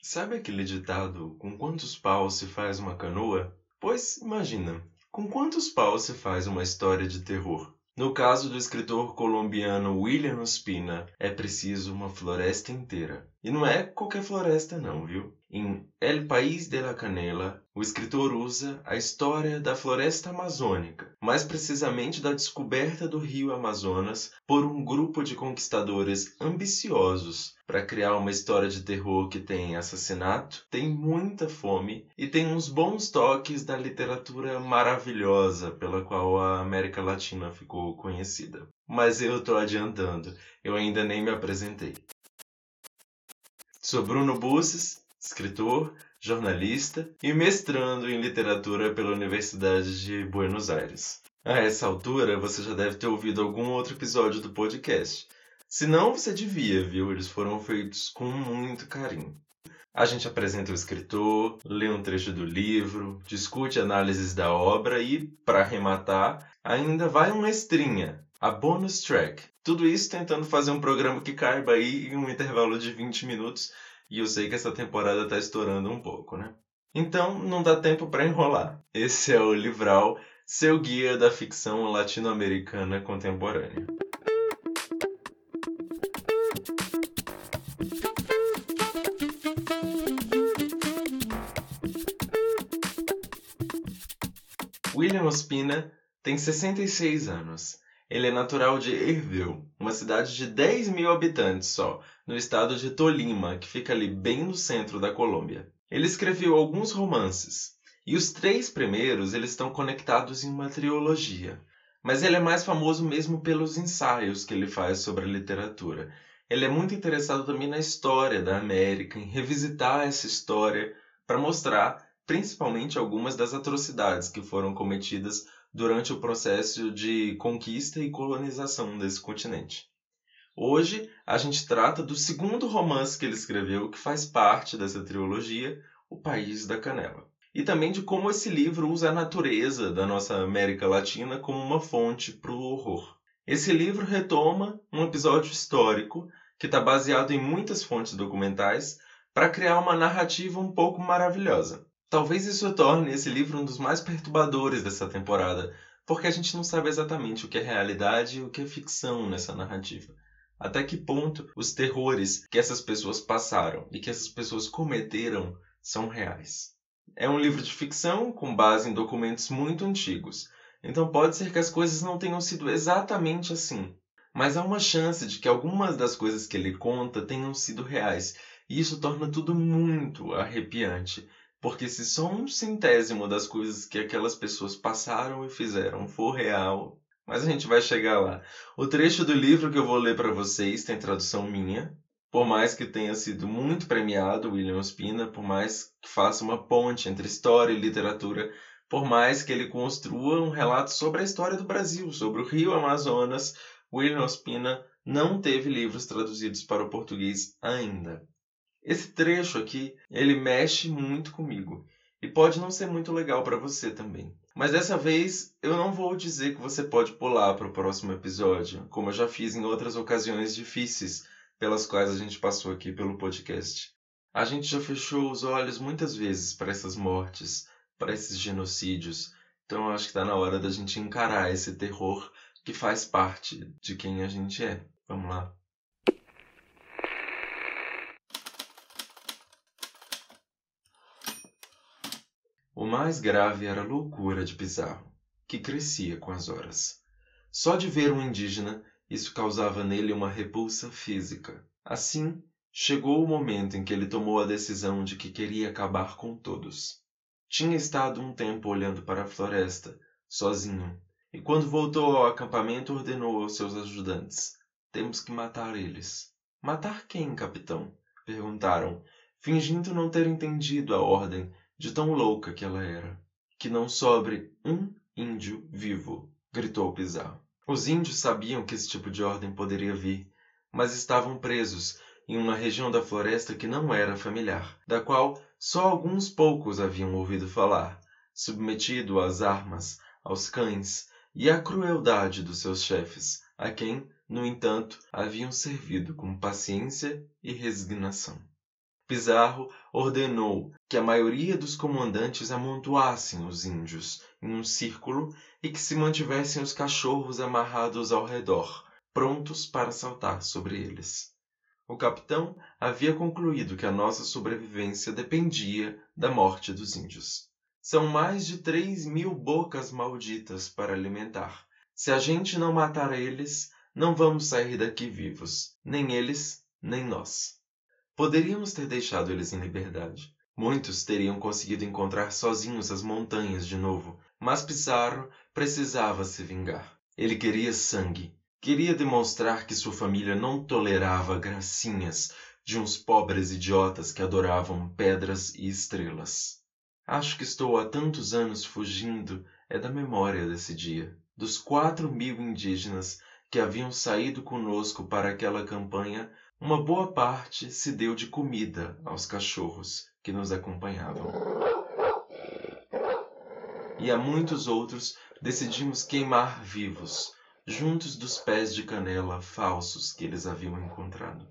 Sabe aquele ditado: com quantos paus se faz uma canoa? Pois imagina, com quantos paus se faz uma história de terror? No caso do escritor colombiano William Ospina, é preciso uma floresta inteira. E não é qualquer floresta não, viu? Em El País de la Canela, o escritor usa a história da floresta amazônica, mais precisamente da descoberta do rio Amazonas por um grupo de conquistadores ambiciosos para criar uma história de terror que tem assassinato, tem muita fome e tem uns bons toques da literatura maravilhosa pela qual a América Latina ficou conhecida. Mas eu tô adiantando, eu ainda nem me apresentei. Sou Bruno Busses, escritor, jornalista e mestrando em literatura pela Universidade de Buenos Aires. A essa altura, você já deve ter ouvido algum outro episódio do podcast. Se não, você devia, viu? Eles foram feitos com muito carinho. A gente apresenta o escritor, lê um trecho do livro, discute análises da obra e, para arrematar, ainda vai uma extrinha, a bonus track. Tudo isso tentando fazer um programa que caiba aí em um intervalo de 20 minutos e eu sei que essa temporada está estourando um pouco, né? Então, não dá tempo para enrolar. Esse é o Livral, seu guia da ficção latino-americana contemporânea. William Ospina tem 66 anos. Ele é natural de Erbil, uma cidade de 10 mil habitantes só, no estado de Tolima, que fica ali bem no centro da Colômbia. Ele escreveu alguns romances, e os três primeiros eles estão conectados em uma trilogia. Mas ele é mais famoso mesmo pelos ensaios que ele faz sobre a literatura. Ele é muito interessado também na história da América, em revisitar essa história para mostrar principalmente algumas das atrocidades que foram cometidas durante o processo de conquista e colonização desse continente. Hoje, a gente trata do segundo romance que ele escreveu, que faz parte dessa trilogia, O País da Canela. E também de como esse livro usa a natureza da nossa América Latina como uma fonte para o horror. Esse livro retoma um episódio histórico que está baseado em muitas fontes documentais para criar uma narrativa um pouco maravilhosa. Talvez isso torne esse livro um dos mais perturbadores dessa temporada, porque a gente não sabe exatamente o que é realidade e o que é ficção nessa narrativa até que ponto os terrores que essas pessoas passaram e que essas pessoas cometeram são reais. É um livro de ficção com base em documentos muito antigos, então pode ser que as coisas não tenham sido exatamente assim. Mas há uma chance de que algumas das coisas que ele conta tenham sido reais, e isso torna tudo muito arrepiante, porque se só um centésimo das coisas que aquelas pessoas passaram e fizeram for real, mas a gente vai chegar lá. O trecho do livro que eu vou ler para vocês tem tradução minha. Por mais que tenha sido muito premiado, William Ospina, por mais que faça uma ponte entre história e literatura, por mais que ele construa um relato sobre a história do Brasil, sobre o Rio Amazonas, William Ospina não teve livros traduzidos para o português ainda. Esse trecho aqui, ele mexe muito comigo e pode não ser muito legal para você também. Mas dessa vez eu não vou dizer que você pode pular para o próximo episódio, como eu já fiz em outras ocasiões difíceis pelas quais a gente passou aqui pelo podcast. A gente já fechou os olhos muitas vezes para essas mortes, para esses genocídios, então eu acho que está na hora da gente encarar esse terror que faz parte de quem a gente é. Vamos lá. O mais grave era a loucura de Pizarro, que crescia com as horas. Só de ver um indígena, isso causava nele uma repulsa física. Assim, chegou o momento em que ele tomou a decisão de que queria acabar com todos. Tinha estado um tempo olhando para a floresta, sozinho, e quando voltou ao acampamento ordenou aos seus ajudantes: Temos que matar eles. Matar quem, capitão? perguntaram, fingindo não ter entendido a ordem de tão louca que ela era. Que não sobre um índio vivo, gritou Pizarro. Os índios sabiam que esse tipo de ordem poderia vir, mas estavam presos em uma região da floresta que não era familiar, da qual só alguns poucos haviam ouvido falar, submetido às armas, aos cães e à crueldade dos seus chefes, a quem, no entanto, haviam servido com paciência e resignação. Pizarro ordenou que a maioria dos comandantes amontoassem os índios em um círculo e que se mantivessem os cachorros amarrados ao redor, prontos para saltar sobre eles. O capitão havia concluído que a nossa sobrevivência dependia da morte dos índios. São mais de três mil bocas malditas para alimentar. Se a gente não matar eles, não vamos sair daqui vivos, nem eles, nem nós. Poderíamos ter deixado eles em liberdade. Muitos teriam conseguido encontrar sozinhos as montanhas de novo, mas Pizarro precisava se vingar. Ele queria sangue. Queria demonstrar que sua família não tolerava gracinhas de uns pobres idiotas que adoravam pedras e estrelas. Acho que estou há tantos anos fugindo é da memória desse dia, dos quatro mil indígenas que haviam saído conosco para aquela campanha uma boa parte se deu de comida aos cachorros que nos acompanhavam. E a muitos outros decidimos queimar vivos, juntos dos pés de canela falsos que eles haviam encontrado.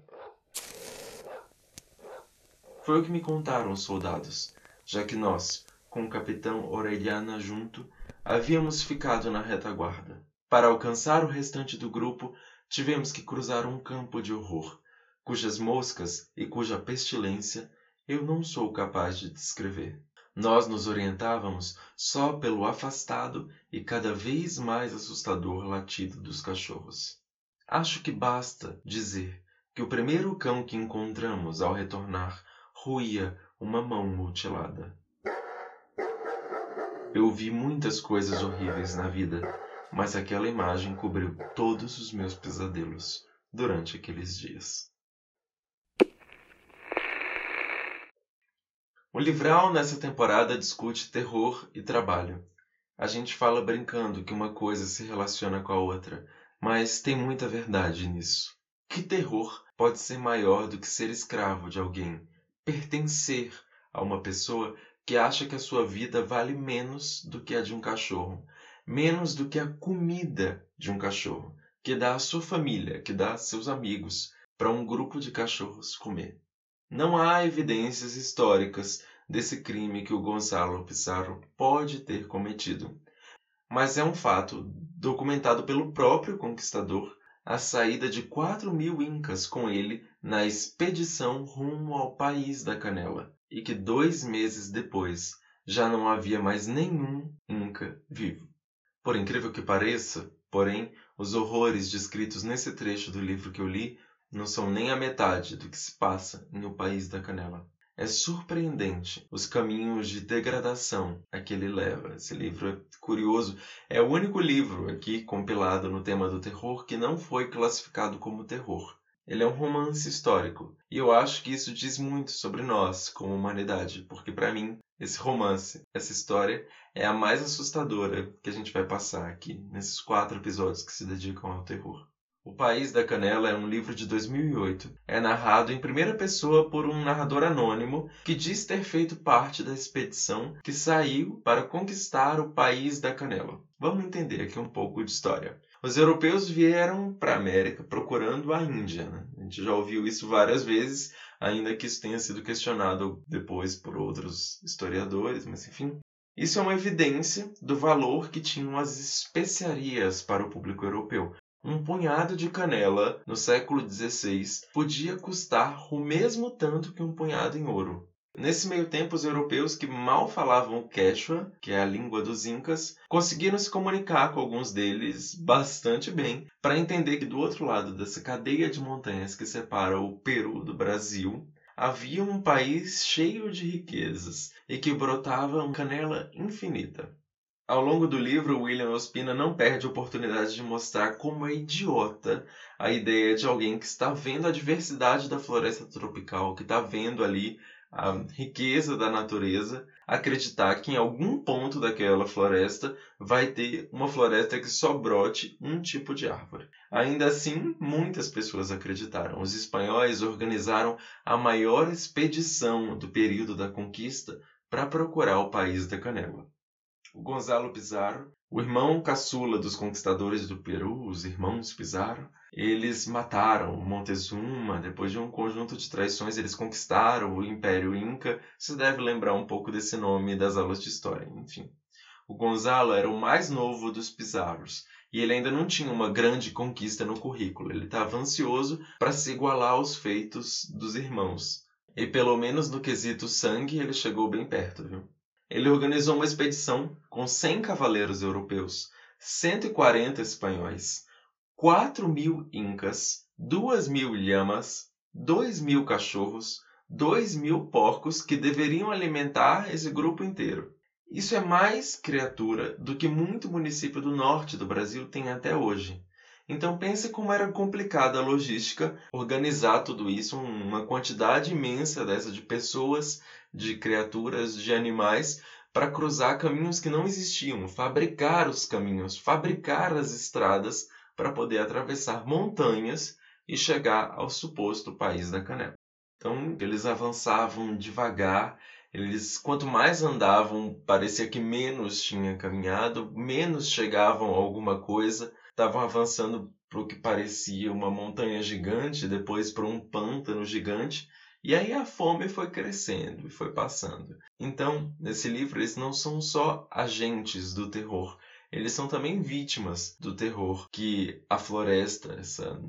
Foi o que me contaram os soldados, já que nós, com o capitão Orellana junto, havíamos ficado na retaguarda. Para alcançar o restante do grupo, tivemos que cruzar um campo de horror, cujas moscas e cuja pestilência eu não sou capaz de descrever. Nós nos orientávamos só pelo afastado e cada vez mais assustador latido dos cachorros. Acho que basta dizer que o primeiro cão que encontramos ao retornar ruía uma mão mutilada. Eu vi muitas coisas horríveis na vida, mas aquela imagem cobriu todos os meus pesadelos durante aqueles dias. O livral nessa temporada discute terror e trabalho. A gente fala brincando que uma coisa se relaciona com a outra, mas tem muita verdade nisso. Que terror pode ser maior do que ser escravo de alguém, pertencer a uma pessoa que acha que a sua vida vale menos do que a de um cachorro, menos do que a comida de um cachorro, que dá à sua família, que dá a seus amigos, para um grupo de cachorros comer. Não há evidências históricas desse crime que o Gonzalo Pizarro pode ter cometido, mas é um fato documentado pelo próprio conquistador a saída de quatro mil incas com ele na expedição rumo ao país da canela, e que dois meses depois já não havia mais nenhum inca vivo. Por incrível que pareça, porém, os horrores descritos nesse trecho do livro que eu li não são nem a metade do que se passa em O País da Canela. É surpreendente os caminhos de degradação a que ele leva. Esse livro é curioso. É o único livro aqui compilado no tema do terror que não foi classificado como terror. Ele é um romance histórico. E eu acho que isso diz muito sobre nós, como humanidade, porque para mim, esse romance, essa história, é a mais assustadora que a gente vai passar aqui, nesses quatro episódios que se dedicam ao terror. O País da Canela é um livro de 2008. É narrado em primeira pessoa por um narrador anônimo que diz ter feito parte da expedição que saiu para conquistar o País da Canela. Vamos entender aqui um pouco de história. Os europeus vieram para a América procurando a Índia. Né? A gente já ouviu isso várias vezes, ainda que isso tenha sido questionado depois por outros historiadores, mas enfim. Isso é uma evidência do valor que tinham as especiarias para o público europeu. Um punhado de canela no século XVI podia custar o mesmo tanto que um punhado em ouro. Nesse meio tempo, os europeus que mal falavam Quechua, que é a língua dos Incas, conseguiram se comunicar com alguns deles bastante bem para entender que do outro lado dessa cadeia de montanhas que separa o Peru do Brasil, havia um país cheio de riquezas e que brotava uma canela infinita. Ao longo do livro, William Ospina não perde a oportunidade de mostrar como é idiota a ideia de alguém que está vendo a diversidade da floresta tropical, que está vendo ali a riqueza da natureza, acreditar que em algum ponto daquela floresta vai ter uma floresta que só brote um tipo de árvore. Ainda assim, muitas pessoas acreditaram. Os espanhóis organizaram a maior expedição do período da conquista para procurar o país da canela. O Gonzalo Pizarro O irmão caçula dos conquistadores do Peru, os irmãos Pizarro, eles mataram Montezuma, depois de um conjunto de traições eles conquistaram o Império Inca. Você deve lembrar um pouco desse nome das aulas de história, enfim. O Gonzalo era o mais novo dos Pizarros e ele ainda não tinha uma grande conquista no currículo. Ele estava ansioso para se igualar aos feitos dos irmãos. E pelo menos no quesito sangue ele chegou bem perto, viu? Ele organizou uma expedição com 100 cavaleiros europeus, 140 espanhóis, 4 mil incas, 2 mil lhamas, 2 mil cachorros, 2 mil porcos que deveriam alimentar esse grupo inteiro. Isso é mais criatura do que muito município do norte do Brasil tem até hoje. Então pense como era complicada a logística organizar tudo isso, uma quantidade imensa dessa de pessoas, de criaturas, de animais, para cruzar caminhos que não existiam, fabricar os caminhos, fabricar as estradas para poder atravessar montanhas e chegar ao suposto país da canela. Então eles avançavam devagar, eles quanto mais andavam, parecia que menos tinha caminhado, menos chegavam a alguma coisa estavam avançando para o que parecia uma montanha gigante, depois para um pântano gigante, e aí a fome foi crescendo e foi passando. Então, nesse livro, eles não são só agentes do terror, eles são também vítimas do terror que a floresta, essa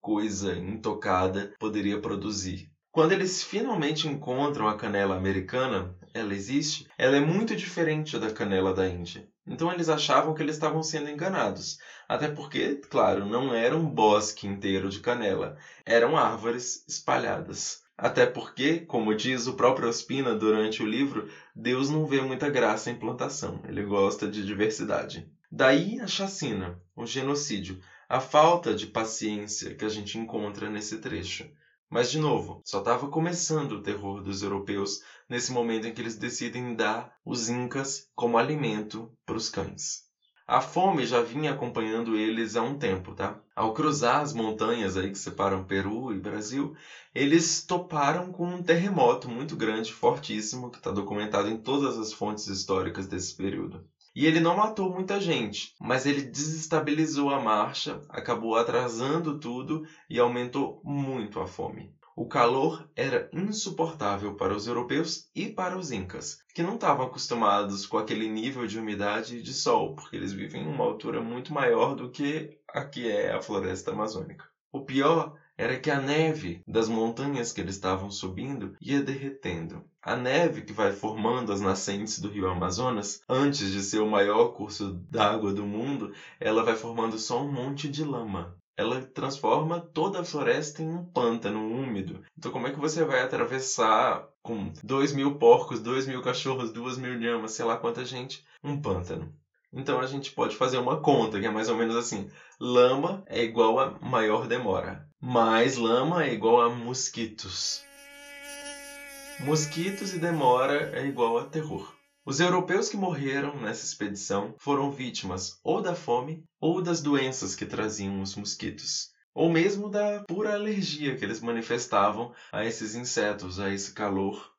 coisa intocada, poderia produzir. Quando eles finalmente encontram a canela americana, ela existe, ela é muito diferente da canela da Índia. Então eles achavam que eles estavam sendo enganados. Até porque, claro, não era um bosque inteiro de canela, eram árvores espalhadas. Até porque, como diz o próprio Ospina durante o livro, Deus não vê muita graça em plantação, ele gosta de diversidade. Daí a chacina, o genocídio, a falta de paciência que a gente encontra nesse trecho. Mas, de novo, só estava começando o terror dos europeus nesse momento em que eles decidem dar os incas como alimento para os cães. A fome já vinha acompanhando eles há um tempo, tá? Ao cruzar as montanhas aí que separam Peru e Brasil, eles toparam com um terremoto muito grande, fortíssimo, que está documentado em todas as fontes históricas desse período. E ele não matou muita gente, mas ele desestabilizou a marcha, acabou atrasando tudo e aumentou muito a fome. O calor era insuportável para os europeus e para os incas, que não estavam acostumados com aquele nível de umidade e de sol, porque eles vivem em uma altura muito maior do que a que é a floresta amazônica. O pior era que a neve das montanhas que eles estavam subindo ia derretendo. A neve que vai formando as nascentes do rio Amazonas, antes de ser o maior curso d'água do mundo, ela vai formando só um monte de lama. Ela transforma toda a floresta em um pântano úmido. Então, como é que você vai atravessar com dois mil porcos, dois mil cachorros, duas mil lhamas, sei lá quanta gente, um pântano? Então a gente pode fazer uma conta que é mais ou menos assim: lama é igual a maior demora, mais lama é igual a mosquitos. Mosquitos e demora é igual a terror. Os europeus que morreram nessa expedição foram vítimas ou da fome ou das doenças que traziam os mosquitos, ou mesmo da pura alergia que eles manifestavam a esses insetos, a esse calor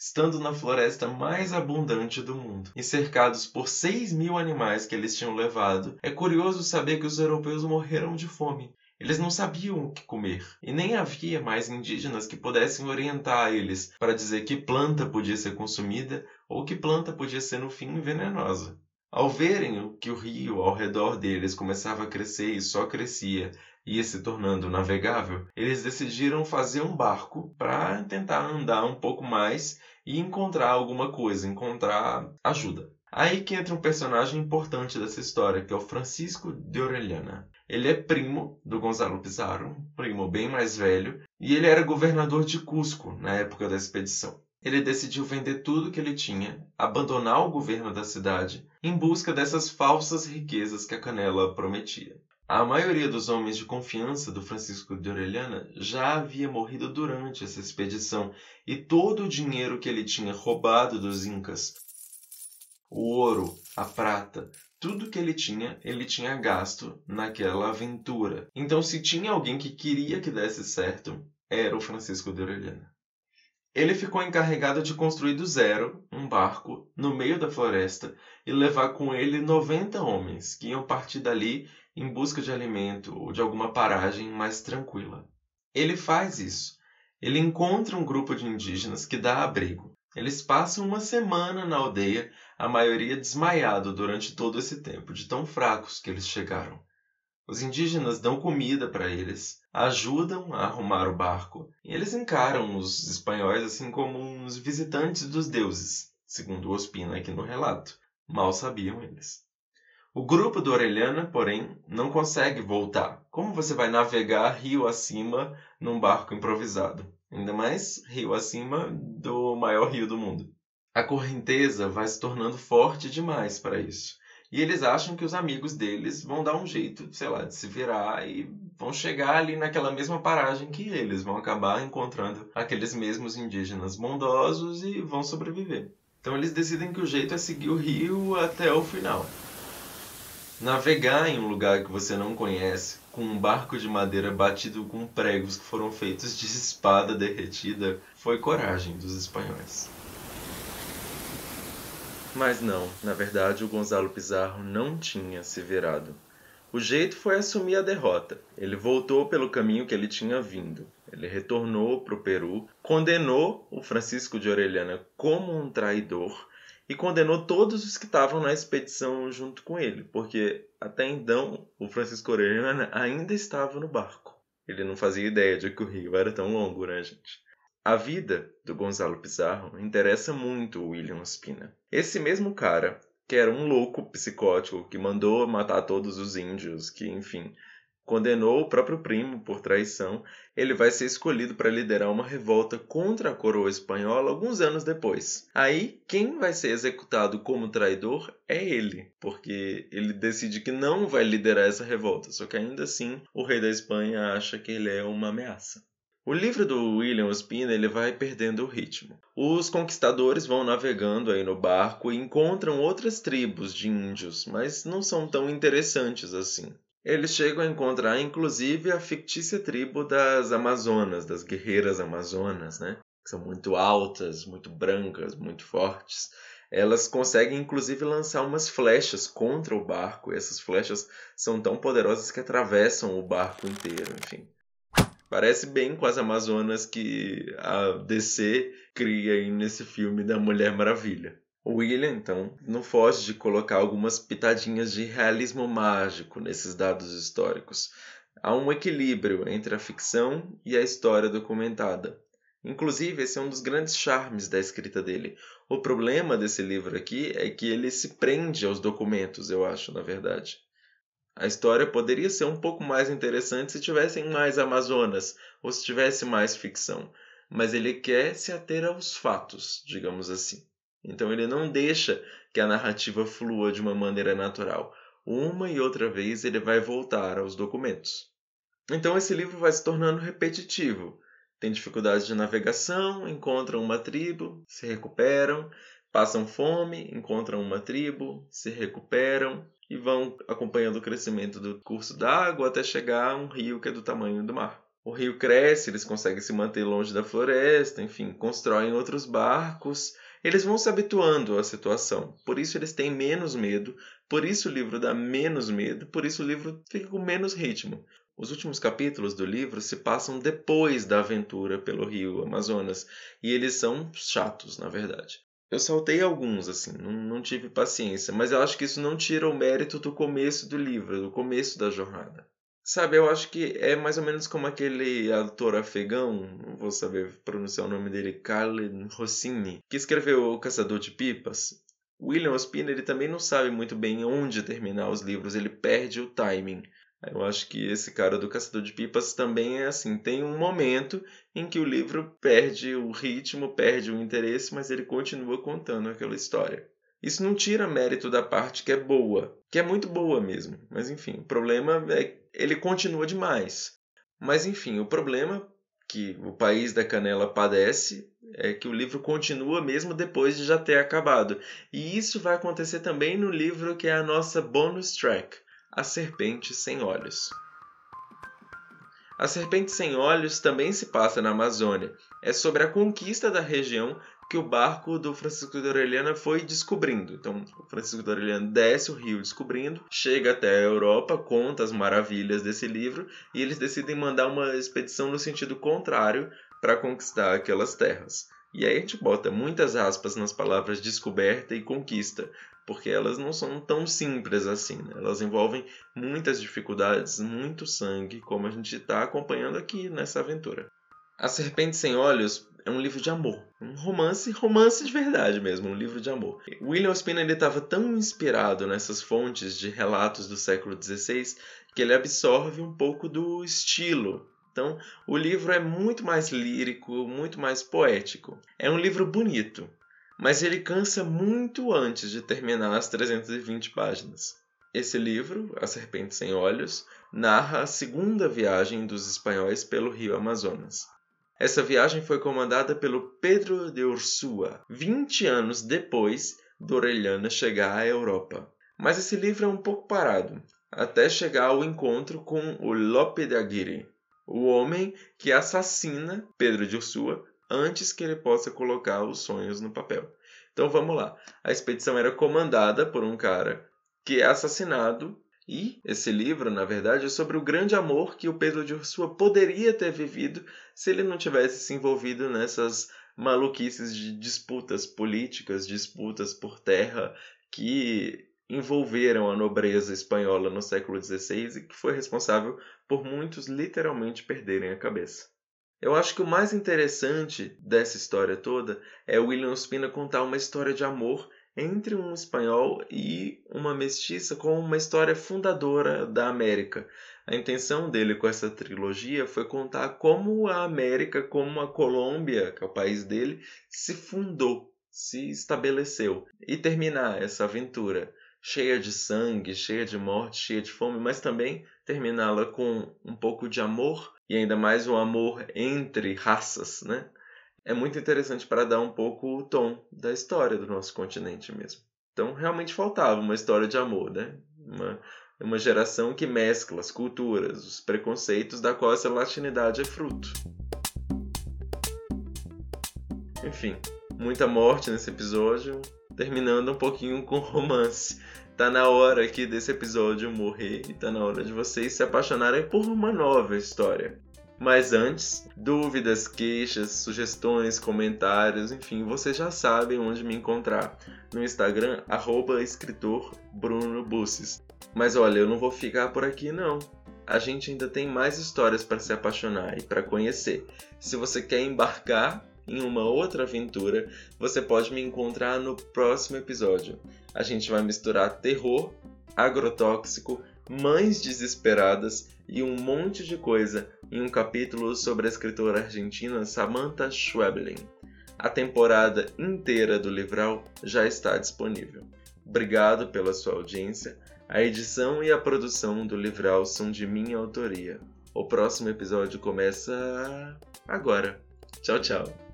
estando na floresta mais abundante do mundo e cercados por 6 mil animais que eles tinham levado, é curioso saber que os europeus morreram de fome. Eles não sabiam o que comer, e nem havia mais indígenas que pudessem orientar eles para dizer que planta podia ser consumida ou que planta podia ser, no fim, venenosa. Ao verem que o rio ao redor deles começava a crescer e só crescia, ia se tornando navegável, eles decidiram fazer um barco para tentar andar um pouco mais e encontrar alguma coisa, encontrar ajuda. Aí que entra um personagem importante dessa história, que é o Francisco de Orellana. Ele é primo do Gonzalo Pizarro, primo bem mais velho, e ele era governador de Cusco na época da expedição. Ele decidiu vender tudo que ele tinha, abandonar o governo da cidade, em busca dessas falsas riquezas que a Canela prometia. A maioria dos homens de confiança do Francisco de Orellana já havia morrido durante essa expedição e todo o dinheiro que ele tinha roubado dos incas, o ouro, a prata, tudo que ele tinha, ele tinha gasto naquela aventura. Então, se tinha alguém que queria que desse certo, era o Francisco de Orellana. Ele ficou encarregado de construir do zero um barco no meio da floresta e levar com ele 90 homens que iam partir dali em busca de alimento ou de alguma paragem mais tranquila. Ele faz isso. Ele encontra um grupo de indígenas que dá abrigo. Eles passam uma semana na aldeia, a maioria desmaiado durante todo esse tempo, de tão fracos que eles chegaram. Os indígenas dão comida para eles, ajudam a arrumar o barco, e eles encaram os espanhóis assim como uns visitantes dos deuses, segundo Ospina aqui no relato. Mal sabiam eles. O grupo do Orelhana, porém, não consegue voltar. Como você vai navegar rio acima num barco improvisado? Ainda mais rio acima do maior rio do mundo. A correnteza vai se tornando forte demais para isso. E eles acham que os amigos deles vão dar um jeito, sei lá, de se virar e vão chegar ali naquela mesma paragem que eles, vão acabar encontrando aqueles mesmos indígenas bondosos e vão sobreviver. Então eles decidem que o jeito é seguir o rio até o final. Navegar em um lugar que você não conhece, com um barco de madeira batido com pregos que foram feitos de espada derretida, foi coragem dos espanhóis. Mas não, na verdade o Gonzalo Pizarro não tinha se virado. O jeito foi assumir a derrota. Ele voltou pelo caminho que ele tinha vindo. Ele retornou para o Peru, condenou o Francisco de Orellana como um traidor e condenou todos os que estavam na expedição junto com ele, porque até então o Francisco Orellana ainda estava no barco. Ele não fazia ideia de que o rio era tão longo, né, gente? A vida do Gonzalo Pizarro interessa muito o William Ospina. Esse mesmo cara, que era um louco psicótico que mandou matar todos os índios, que, enfim, condenou o próprio primo por traição, ele vai ser escolhido para liderar uma revolta contra a coroa espanhola alguns anos depois. Aí, quem vai ser executado como traidor é ele, porque ele decide que não vai liderar essa revolta, só que ainda assim o rei da Espanha acha que ele é uma ameaça. O livro do William Ospina ele vai perdendo o ritmo. Os conquistadores vão navegando aí no barco e encontram outras tribos de índios, mas não são tão interessantes assim. Eles chegam a encontrar inclusive a fictícia tribo das Amazonas, das guerreiras amazonas, né? Que são muito altas, muito brancas, muito fortes. Elas conseguem inclusive lançar umas flechas contra o barco, e essas flechas são tão poderosas que atravessam o barco inteiro, enfim. Parece bem com as Amazonas que a DC cria aí nesse filme da Mulher Maravilha. O William, então, não foge de colocar algumas pitadinhas de realismo mágico nesses dados históricos. Há um equilíbrio entre a ficção e a história documentada. Inclusive, esse é um dos grandes charmes da escrita dele. O problema desse livro aqui é que ele se prende aos documentos, eu acho, na verdade. A história poderia ser um pouco mais interessante se tivessem mais Amazonas ou se tivesse mais ficção, mas ele quer se ater aos fatos, digamos assim. Então ele não deixa que a narrativa flua de uma maneira natural. Uma e outra vez ele vai voltar aos documentos. Então esse livro vai se tornando repetitivo. Tem dificuldades de navegação, encontram uma tribo, se recuperam, passam fome, encontram uma tribo, se recuperam, vão acompanhando o crescimento do curso d'água até chegar a um rio que é do tamanho do mar. O rio cresce, eles conseguem se manter longe da floresta, enfim, constroem outros barcos. Eles vão se habituando à situação, por isso eles têm menos medo, por isso o livro dá menos medo, por isso o livro fica com menos ritmo. Os últimos capítulos do livro se passam depois da aventura pelo rio Amazonas e eles são chatos, na verdade. Eu saltei alguns, assim, não, não tive paciência, mas eu acho que isso não tira o mérito do começo do livro, do começo da jornada. Sabe, eu acho que é mais ou menos como aquele ator afegão, não vou saber pronunciar o nome dele, Carlen Rossini, que escreveu O Caçador de Pipas. William Ospina, ele também não sabe muito bem onde terminar os livros, ele perde o timing. Eu acho que esse cara do Caçador de Pipas também é assim. Tem um momento em que o livro perde o ritmo, perde o interesse, mas ele continua contando aquela história. Isso não tira mérito da parte que é boa, que é muito boa mesmo. Mas enfim, o problema é que ele continua demais. Mas enfim, o problema que o país da canela padece é que o livro continua mesmo depois de já ter acabado. E isso vai acontecer também no livro que é a nossa bonus track, a Serpente Sem Olhos. A Serpente Sem Olhos também se passa na Amazônia. É sobre a conquista da região que o barco do Francisco de Orellana foi descobrindo. Então, o Francisco de Orellana desce o rio descobrindo, chega até a Europa, conta as maravilhas desse livro e eles decidem mandar uma expedição no sentido contrário para conquistar aquelas terras. E aí a gente bota muitas aspas nas palavras descoberta e conquista, porque elas não são tão simples assim, né? elas envolvem muitas dificuldades, muito sangue, como a gente está acompanhando aqui nessa aventura. A Serpente Sem Olhos é um livro de amor, um romance, romance de verdade mesmo, um livro de amor. William Spinner estava tão inspirado nessas fontes de relatos do século XVI que ele absorve um pouco do estilo então, o livro é muito mais lírico, muito mais poético. É um livro bonito, mas ele cansa muito antes de terminar as 320 páginas. Esse livro, A Serpente Sem Olhos, narra a segunda viagem dos espanhóis pelo rio Amazonas. Essa viagem foi comandada pelo Pedro de Ursúa, 20 anos depois do Orellana chegar à Europa. Mas esse livro é um pouco parado, até chegar ao encontro com o Lope de Aguirre, o homem que assassina Pedro de Ursua antes que ele possa colocar os sonhos no papel. Então vamos lá. A expedição era comandada por um cara que é assassinado e esse livro, na verdade, é sobre o grande amor que o Pedro de Ursua poderia ter vivido se ele não tivesse se envolvido nessas maluquices de disputas políticas, disputas por terra que envolveram a nobreza espanhola no século XVI e que foi responsável por muitos literalmente perderem a cabeça. Eu acho que o mais interessante dessa história toda é William Ospina contar uma história de amor entre um espanhol e uma mestiça com uma história fundadora da América. A intenção dele com essa trilogia foi contar como a América, como a Colômbia, que é o país dele, se fundou, se estabeleceu e terminar essa aventura cheia de sangue, cheia de morte, cheia de fome, mas também terminá-la com um pouco de amor e ainda mais um amor entre raças, né? É muito interessante para dar um pouco o tom da história do nosso continente mesmo. Então, realmente faltava uma história de amor, né? Uma, uma geração que mescla as culturas, os preconceitos da qual essa latinidade é fruto. Enfim, muita morte nesse episódio, terminando um pouquinho com romance. Tá na hora aqui desse episódio morrer e tá na hora de vocês se apaixonarem por uma nova história. Mas antes, dúvidas, queixas, sugestões, comentários, enfim, vocês já sabem onde me encontrar. No Instagram, arroba escritor Bruno Busses. Mas olha, eu não vou ficar por aqui não. A gente ainda tem mais histórias para se apaixonar e para conhecer. Se você quer embarcar em uma outra aventura, você pode me encontrar no próximo episódio. A gente vai misturar terror, agrotóxico, mães desesperadas e um monte de coisa em um capítulo sobre a escritora argentina Samantha Schweblin. A temporada inteira do Livral já está disponível. Obrigado pela sua audiência. A edição e a produção do Livral são de minha autoria. O próximo episódio começa agora. Tchau, tchau.